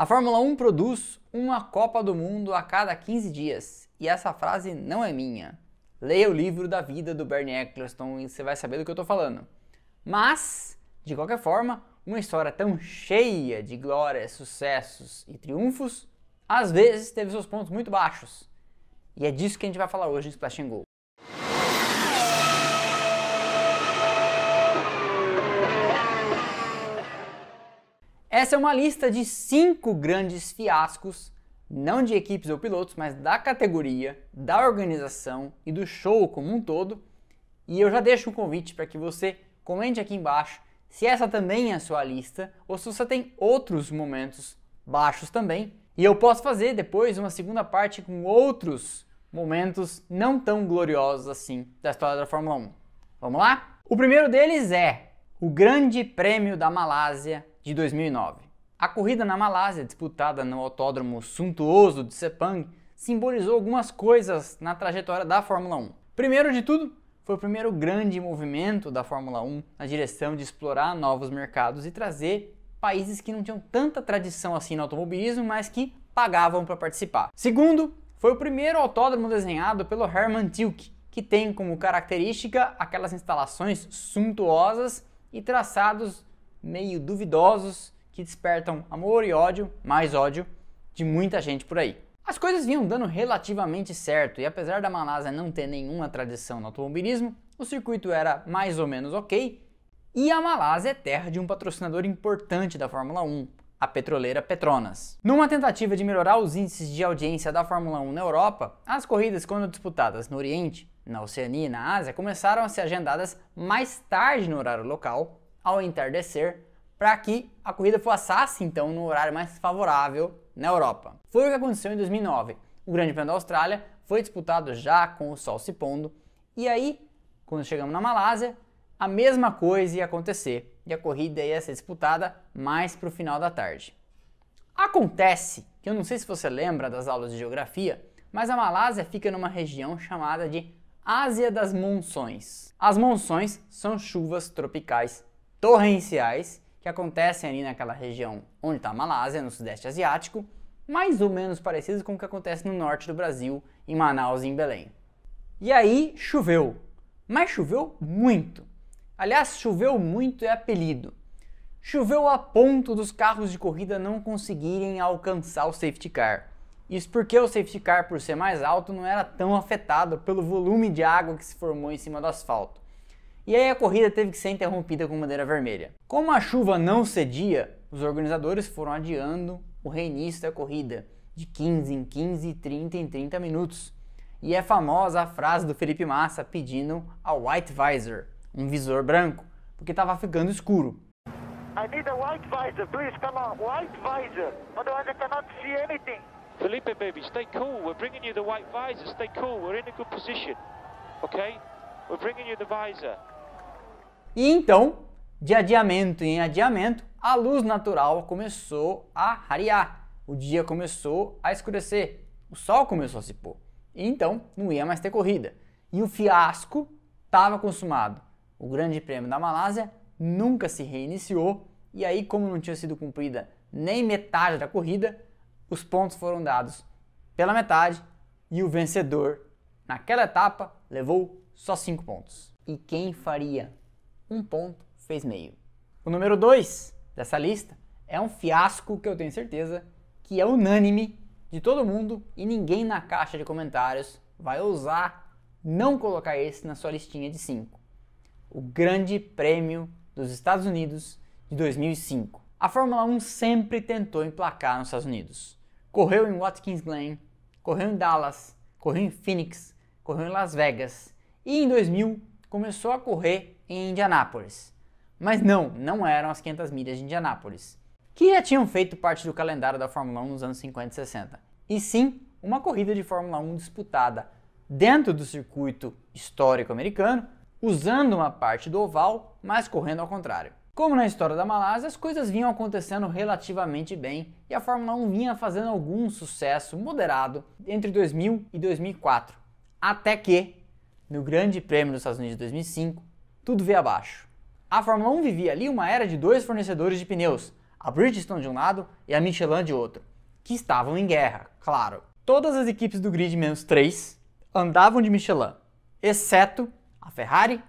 A Fórmula 1 produz uma Copa do Mundo a cada 15 dias. E essa frase não é minha. Leia o livro da vida do Bernie Eccleston e você vai saber do que eu estou falando. Mas, de qualquer forma, uma história tão cheia de glórias, sucessos e triunfos, às vezes teve seus pontos muito baixos. E é disso que a gente vai falar hoje em Splash Go. Essa é uma lista de cinco grandes fiascos, não de equipes ou pilotos, mas da categoria, da organização e do show como um todo. E eu já deixo um convite para que você comente aqui embaixo se essa também é a sua lista ou se você tem outros momentos baixos também. E eu posso fazer depois uma segunda parte com outros momentos não tão gloriosos assim da história da Fórmula 1. Vamos lá? O primeiro deles é o Grande Prêmio da Malásia de 2009. A corrida na Malásia, disputada no autódromo suntuoso de Sepang, simbolizou algumas coisas na trajetória da Fórmula 1. Primeiro de tudo, foi o primeiro grande movimento da Fórmula 1 na direção de explorar novos mercados e trazer países que não tinham tanta tradição assim no automobilismo, mas que pagavam para participar. Segundo, foi o primeiro autódromo desenhado pelo Hermann Tilke, que tem como característica aquelas instalações suntuosas e traçados meio duvidosos que despertam amor e ódio, mais ódio, de muita gente por aí. As coisas vinham dando relativamente certo e apesar da Malásia não ter nenhuma tradição no automobilismo, o circuito era mais ou menos ok e a Malásia é terra de um patrocinador importante da Fórmula 1, a petroleira Petronas. Numa tentativa de melhorar os índices de audiência da Fórmula 1 na Europa, as corridas, quando disputadas no Oriente, na Oceania e na Ásia, começaram a ser agendadas mais tarde no horário local, ao entardecer para que a corrida passasse então no horário mais favorável na Europa. Foi o que aconteceu em 2009. O Grande Prêmio da Austrália foi disputado já com o sol se pondo e aí, quando chegamos na Malásia, a mesma coisa ia acontecer e a corrida ia ser disputada mais para o final da tarde. Acontece que eu não sei se você lembra das aulas de geografia, mas a Malásia fica numa região chamada de Ásia das Monções. As monções são chuvas tropicais torrenciais que acontecem ali naquela região onde está a Malásia, no Sudeste Asiático, mais ou menos parecidos com o que acontece no norte do Brasil, em Manaus e em Belém. E aí choveu, mas choveu muito. Aliás, choveu muito é apelido. Choveu a ponto dos carros de corrida não conseguirem alcançar o safety car. Isso porque o safety car, por ser mais alto, não era tão afetado pelo volume de água que se formou em cima do asfalto. E aí a corrida teve que ser interrompida com bandeira vermelha. Como a chuva não cedia, os organizadores foram adiando o reinício da corrida de 15 em 15 30 em 30 minutos. E é famosa a frase do Felipe Massa pedindo a white visor, um visor branco, porque estava ficando escuro. I need a white visor, please come on, white visor, otherwise I cannot see anything. Felipe baby, stay cool. We're bringing you the white visor. Stay cool. We're in a good position. Okay? We're bringing you the visor. E então, de adiamento em adiamento, a luz natural começou a rarear. O dia começou a escurecer. O sol começou a se pôr. E então, não ia mais ter corrida. E o fiasco estava consumado. O Grande Prêmio da Malásia nunca se reiniciou. E aí, como não tinha sido cumprida nem metade da corrida, os pontos foram dados pela metade e o vencedor naquela etapa levou só 5 pontos. E quem faria um ponto fez meio. O número 2 dessa lista é um fiasco que eu tenho certeza que é unânime de todo mundo e ninguém na caixa de comentários vai ousar não colocar esse na sua listinha de 5. O Grande Prêmio dos Estados Unidos de 2005. A Fórmula 1 sempre tentou emplacar nos Estados Unidos. Correu em Watkins Glen, correu em Dallas, correu em Phoenix, correu em Las Vegas e em 2000 começou a correr em Indianápolis. Mas não, não eram as 500 milhas de Indianápolis, que já tinham feito parte do calendário da Fórmula 1 nos anos 50 e 60. E sim, uma corrida de Fórmula 1 disputada dentro do circuito histórico americano, usando uma parte do oval, mas correndo ao contrário. Como na história da Malásia, as coisas vinham acontecendo relativamente bem e a Fórmula 1 vinha fazendo algum sucesso moderado entre 2000 e 2004, até que, no Grande Prêmio dos Estados Unidos de 2005, tudo veio abaixo. A Fórmula 1 vivia ali uma era de dois fornecedores de pneus, a Bridgestone de um lado e a Michelin de outro, que estavam em guerra, claro. Todas as equipes do grid menos 3 andavam de Michelin, exceto a Ferrari,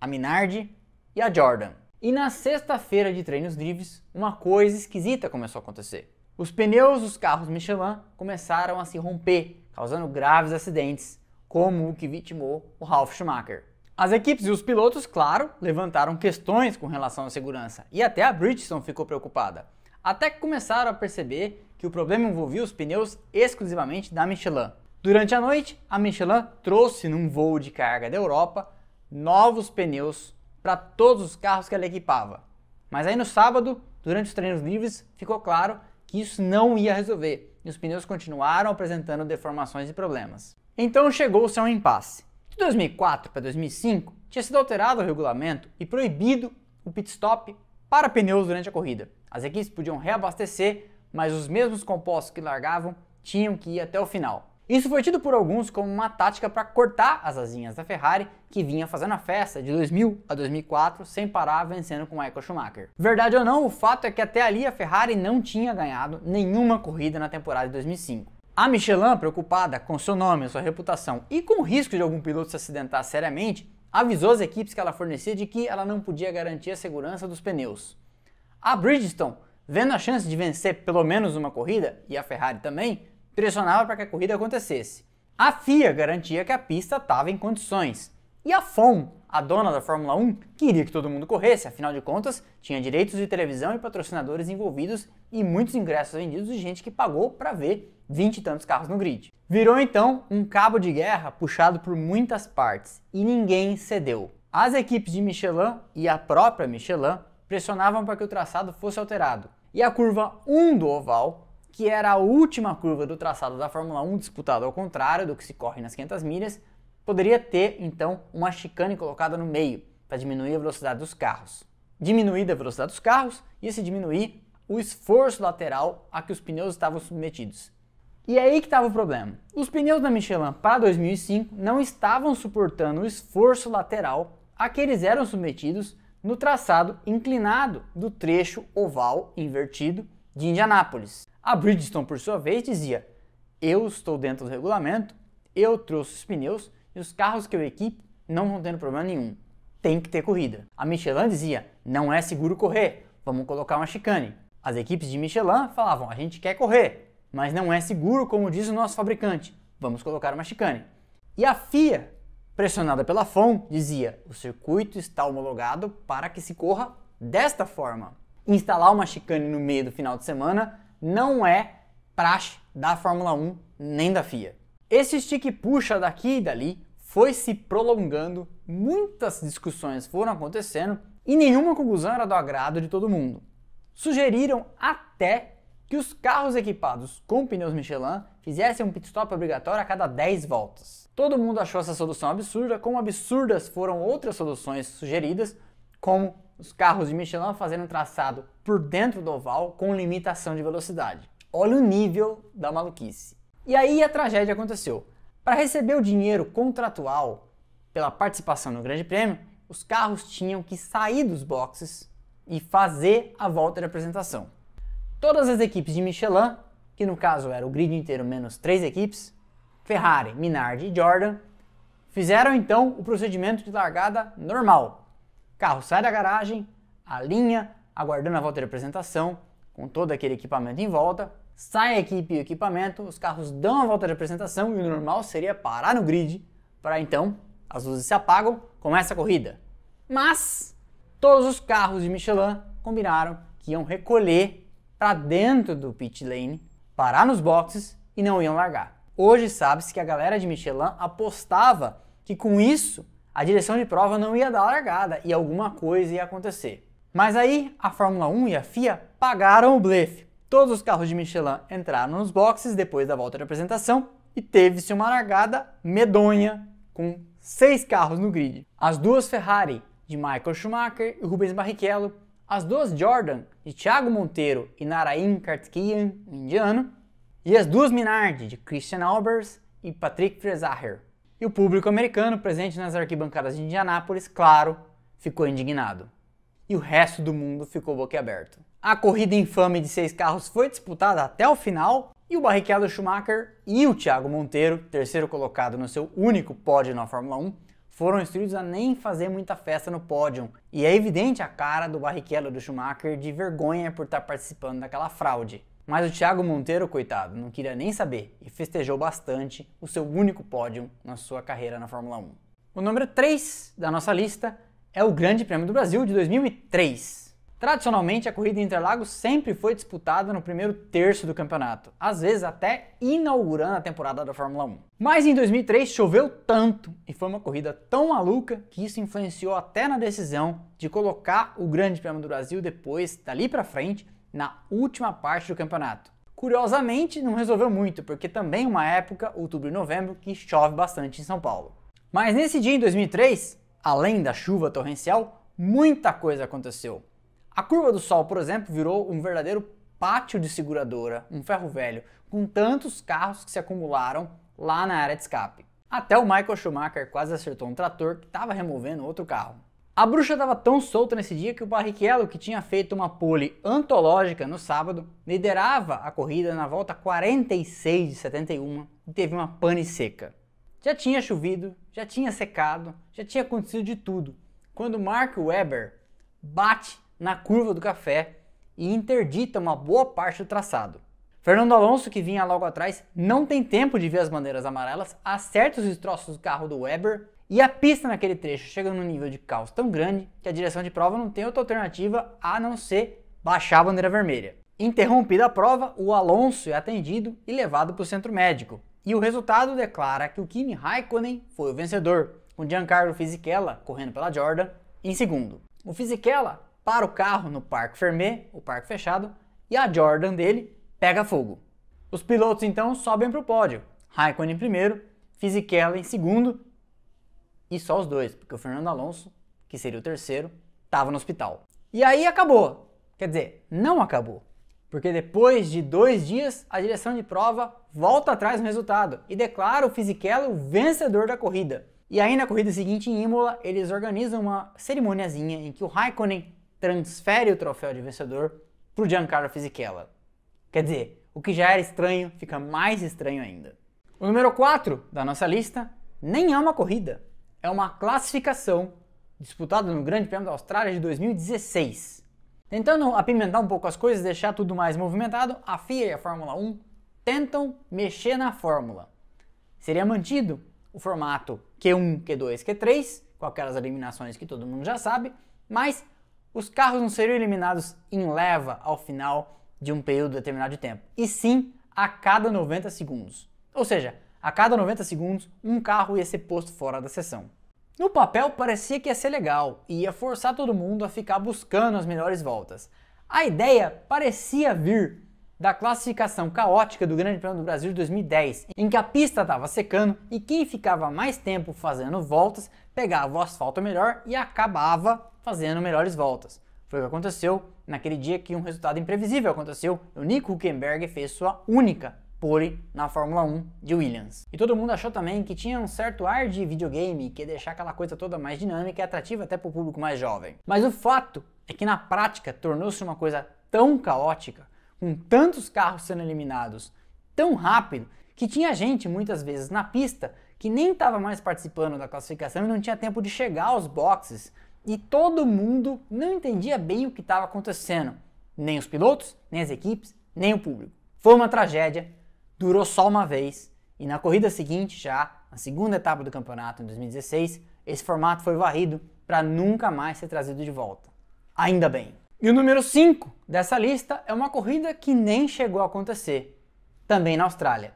a Minardi e a Jordan. E na sexta-feira de treinos livres, uma coisa esquisita começou a acontecer. Os pneus dos carros Michelin começaram a se romper, causando graves acidentes, como o que vitimou o Ralf Schumacher. As equipes e os pilotos, claro, levantaram questões com relação à segurança, e até a Bridgestone ficou preocupada. Até que começaram a perceber que o problema envolvia os pneus exclusivamente da Michelin. Durante a noite, a Michelin trouxe num voo de carga da Europa novos pneus para todos os carros que ela equipava. Mas aí no sábado, durante os treinos livres, ficou claro que isso não ia resolver e os pneus continuaram apresentando deformações e problemas. Então chegou-se a um impasse. De 2004 para 2005, tinha sido alterado o regulamento e proibido o pit stop para pneus durante a corrida. As equipes podiam reabastecer, mas os mesmos compostos que largavam tinham que ir até o final. Isso foi tido por alguns como uma tática para cortar as asinhas da Ferrari, que vinha fazendo a festa de 2000 a 2004 sem parar vencendo com Michael Schumacher. Verdade ou não, o fato é que até ali a Ferrari não tinha ganhado nenhuma corrida na temporada de 2005. A Michelin, preocupada com seu nome, sua reputação e com o risco de algum piloto se acidentar seriamente, avisou as equipes que ela fornecia de que ela não podia garantir a segurança dos pneus. A Bridgestone, vendo a chance de vencer pelo menos uma corrida, e a Ferrari também, pressionava para que a corrida acontecesse. A FIA garantia que a pista estava em condições. E a FOM, a dona da Fórmula 1, queria que todo mundo corresse, afinal de contas, tinha direitos de televisão e patrocinadores envolvidos e muitos ingressos vendidos de gente que pagou para ver 20 e tantos carros no grid. Virou então um cabo de guerra puxado por muitas partes e ninguém cedeu. As equipes de Michelin e a própria Michelin pressionavam para que o traçado fosse alterado. E a curva 1 do oval que era a última curva do traçado da Fórmula 1 disputada ao contrário do que se corre nas 500 milhas, poderia ter então uma chicane colocada no meio para diminuir a velocidade dos carros. Diminuída a velocidade dos carros, ia se diminuir o esforço lateral a que os pneus estavam submetidos. E aí que estava o problema. Os pneus da Michelin para 2005 não estavam suportando o esforço lateral a que eles eram submetidos no traçado inclinado do trecho oval invertido de Indianápolis. A Bridgestone, por sua vez, dizia: Eu estou dentro do regulamento, eu trouxe os pneus e os carros que eu equipo não vão tendo problema nenhum. Tem que ter corrida. A Michelin dizia: Não é seguro correr, vamos colocar uma chicane. As equipes de Michelin falavam: A gente quer correr, mas não é seguro, como diz o nosso fabricante, vamos colocar uma chicane. E a FIA, pressionada pela FOM, dizia: O circuito está homologado para que se corra desta forma. Instalar uma chicane no meio do final de semana não é praxe da Fórmula 1 nem da FIA. Esse stick puxa daqui e dali foi se prolongando, muitas discussões foram acontecendo e nenhuma conclusão era do agrado de todo mundo. Sugeriram até que os carros equipados com pneus Michelin fizessem um pit stop obrigatório a cada 10 voltas. Todo mundo achou essa solução absurda, como absurdas foram outras soluções sugeridas, como os carros de Michelin fazendo um traçado por dentro do oval com limitação de velocidade. Olha o nível da maluquice. E aí a tragédia aconteceu. Para receber o dinheiro contratual pela participação no Grande Prêmio, os carros tinham que sair dos boxes e fazer a volta de apresentação. Todas as equipes de Michelin, que no caso era o grid inteiro menos três equipes, Ferrari, Minardi e Jordan, fizeram então o procedimento de largada normal, carro sai da garagem, a linha, aguardando a volta de apresentação, com todo aquele equipamento em volta, sai a equipe e o equipamento, os carros dão a volta de apresentação e o normal seria parar no grid para então as luzes se apagam, começa a corrida. Mas todos os carros de Michelin combinaram que iam recolher para dentro do pit lane, parar nos boxes e não iam largar. Hoje sabe-se que a galera de Michelin apostava que com isso a direção de prova não ia dar largada e alguma coisa ia acontecer. Mas aí a Fórmula 1 e a FIA pagaram o blefe. Todos os carros de Michelin entraram nos boxes depois da volta de apresentação e teve-se uma largada medonha com seis carros no grid. As duas Ferrari de Michael Schumacher e Rubens Barrichello, as duas Jordan de Thiago Monteiro e Narain Kartikeyan, indiano, e as duas Minardi de Christian Albers e Patrick Fresacher. E o público americano presente nas arquibancadas de Indianápolis, claro, ficou indignado. E o resto do mundo ficou boquiaberto. A corrida infame de seis carros foi disputada até o final e o Barrichello Schumacher e o Thiago Monteiro, terceiro colocado no seu único pódio na Fórmula 1, foram instruídos a nem fazer muita festa no pódio. E é evidente a cara do Barrichello do Schumacher de vergonha por estar participando daquela fraude. Mas o Thiago Monteiro, coitado, não queria nem saber e festejou bastante o seu único pódio na sua carreira na Fórmula 1. O número 3 da nossa lista é o Grande Prêmio do Brasil de 2003. Tradicionalmente, a corrida Interlagos sempre foi disputada no primeiro terço do campeonato, às vezes até inaugurando a temporada da Fórmula 1. Mas em 2003 choveu tanto e foi uma corrida tão maluca que isso influenciou até na decisão de colocar o Grande Prêmio do Brasil depois, dali para frente, na última parte do campeonato. Curiosamente, não resolveu muito, porque também uma época, outubro e novembro, que chove bastante em São Paulo. Mas nesse dia em 2003, além da chuva torrencial, muita coisa aconteceu. A curva do Sol, por exemplo, virou um verdadeiro pátio de seguradora, um ferro velho, com tantos carros que se acumularam lá na área de escape. Até o Michael Schumacher quase acertou um trator que estava removendo outro carro. A bruxa estava tão solta nesse dia que o Barrichello, que tinha feito uma pole antológica no sábado, liderava a corrida na volta 46 de 71 e teve uma pane seca. Já tinha chovido, já tinha secado, já tinha acontecido de tudo, quando Mark Webber bate na curva do café e interdita uma boa parte do traçado. Fernando Alonso, que vinha logo atrás, não tem tempo de ver as bandeiras amarelas, acerta os destroços do carro do Webber e a pista naquele trecho chega num nível de caos tão grande que a direção de prova não tem outra alternativa a não ser baixar a bandeira vermelha. Interrompida a prova, o Alonso é atendido e levado para o centro médico. E o resultado declara que o Kimi Raikkonen foi o vencedor, com Giancarlo Fisichella correndo pela Jordan em segundo. O Fisichella para o carro no Parque Fermé, o parque fechado, e a Jordan dele pega fogo. Os pilotos então sobem para o pódio. Raikkonen em primeiro, Fisichella em segundo e só os dois, porque o Fernando Alonso, que seria o terceiro, estava no hospital. E aí acabou. Quer dizer, não acabou. Porque depois de dois dias, a direção de prova volta atrás no resultado e declara o Fisichella o vencedor da corrida. E aí na corrida seguinte em Imola, eles organizam uma cerimoniazinha em que o Raikkonen transfere o troféu de vencedor para o Giancarlo Fisichella. Quer dizer, o que já era estranho fica mais estranho ainda. O número 4 da nossa lista nem é uma corrida, é uma classificação disputada no Grande Prêmio da Austrália de 2016. Tentando apimentar um pouco as coisas, deixar tudo mais movimentado, a FIA e a Fórmula 1 tentam mexer na fórmula. Seria mantido o formato Q1, Q2, Q3, com aquelas eliminações que todo mundo já sabe, mas os carros não seriam eliminados em leva ao final de um período determinado de tempo, e sim a cada 90 segundos. Ou seja, a cada 90 segundos, um carro ia ser posto fora da sessão. No papel parecia que ia ser legal e ia forçar todo mundo a ficar buscando as melhores voltas. A ideia parecia vir da classificação caótica do Grande Prêmio do Brasil de 2010, em que a pista estava secando e quem ficava mais tempo fazendo voltas pegava o asfalto melhor e acabava fazendo melhores voltas. Foi o que aconteceu naquele dia que um resultado imprevisível aconteceu. O Nico Huckenberg fez sua única pole na Fórmula 1 de Williams. E todo mundo achou também que tinha um certo ar de videogame, que ia deixar aquela coisa toda mais dinâmica e atrativa até para o público mais jovem. Mas o fato é que na prática tornou-se uma coisa tão caótica, com tantos carros sendo eliminados tão rápido, que tinha gente muitas vezes na pista que nem estava mais participando da classificação e não tinha tempo de chegar aos boxes. E todo mundo não entendia bem o que estava acontecendo. Nem os pilotos, nem as equipes, nem o público. Foi uma tragédia durou só uma vez e na corrida seguinte, já na segunda etapa do campeonato em 2016, esse formato foi varrido para nunca mais ser trazido de volta. Ainda bem. E o número 5 dessa lista é uma corrida que nem chegou a acontecer, também na Austrália.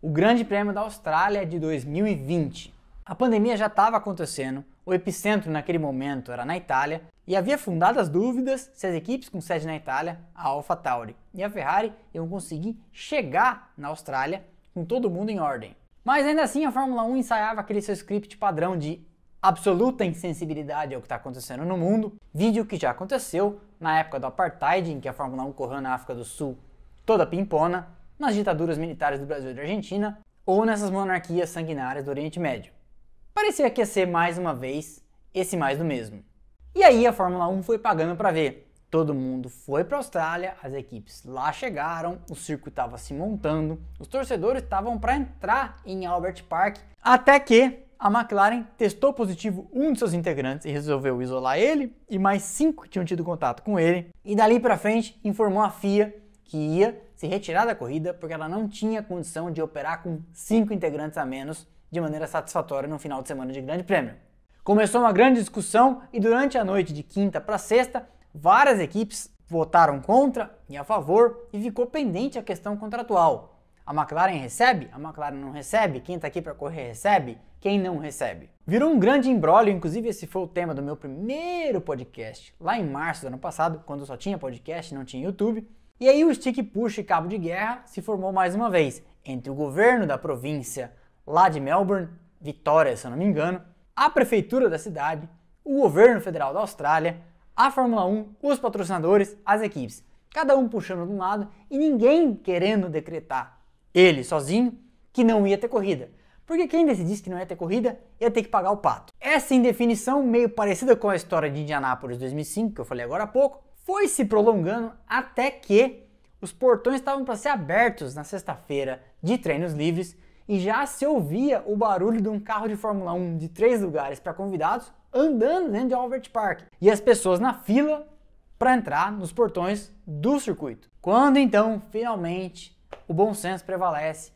O Grande Prêmio da Austrália de 2020. A pandemia já estava acontecendo, o epicentro naquele momento era na Itália e havia fundadas dúvidas se as equipes com sede na Itália, a AlphaTauri e a Ferrari, iam conseguir chegar na Austrália com todo mundo em ordem. Mas ainda assim a Fórmula 1 ensaiava aquele seu script padrão de absoluta insensibilidade ao que está acontecendo no mundo, vídeo que já aconteceu na época do Apartheid, em que a Fórmula 1 correu na África do Sul toda pimpona, nas ditaduras militares do Brasil e da Argentina, ou nessas monarquias sanguinárias do Oriente Médio. Parecia que ia ser mais uma vez esse mais do mesmo. E aí a Fórmula 1 foi pagando para ver. Todo mundo foi para a Austrália, as equipes lá chegaram, o circo estava se montando, os torcedores estavam para entrar em Albert Park, até que a McLaren testou positivo um de seus integrantes e resolveu isolar ele, e mais cinco tinham tido contato com ele, e dali para frente informou a FIA que ia se retirar da corrida porque ela não tinha condição de operar com cinco integrantes a menos de maneira satisfatória no final de semana de Grande Prêmio. Começou uma grande discussão e durante a noite de quinta para sexta, várias equipes votaram contra e a favor e ficou pendente a questão contratual. A McLaren recebe? A McLaren não recebe? Quem está aqui para correr recebe? Quem não recebe? Virou um grande embrólio, inclusive esse foi o tema do meu primeiro podcast, lá em março do ano passado, quando só tinha podcast, não tinha YouTube. E aí o stick push e cabo de guerra se formou mais uma vez entre o governo da província lá de Melbourne, Vitória, se eu não me engano, a prefeitura da cidade, o governo federal da Austrália, a Fórmula 1, os patrocinadores, as equipes. Cada um puxando de um lado e ninguém querendo decretar, ele sozinho, que não ia ter corrida. Porque quem decidisse que não ia ter corrida ia ter que pagar o pato. Essa indefinição, meio parecida com a história de Indianápolis 2005, que eu falei agora há pouco, foi se prolongando até que os portões estavam para ser abertos na sexta-feira de treinos livres e já se ouvia o barulho de um carro de Fórmula 1 de três lugares para convidados andando dentro de Albert Park e as pessoas na fila para entrar nos portões do circuito. Quando então, finalmente, o bom senso prevalece,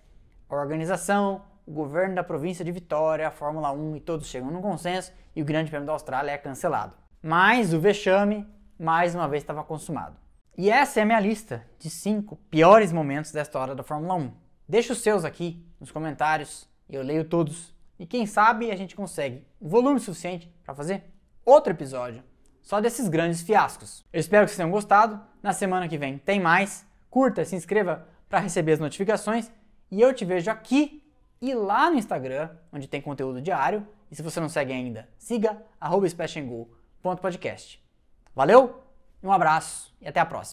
a organização, o governo da província de Vitória, a Fórmula 1 e todos chegam num consenso e o Grande Prêmio da Austrália é cancelado. Mas o vexame, mais uma vez, estava consumado. E essa é a minha lista de 5 piores momentos da história da Fórmula 1. Deixa os seus aqui nos comentários, eu leio todos. E quem sabe a gente consegue volume suficiente para fazer outro episódio só desses grandes fiascos. Eu espero que vocês tenham gostado. Na semana que vem tem mais. Curta, se inscreva para receber as notificações. E eu te vejo aqui e lá no Instagram, onde tem conteúdo diário. E se você não segue ainda, siga arroba Valeu, um abraço e até a próxima.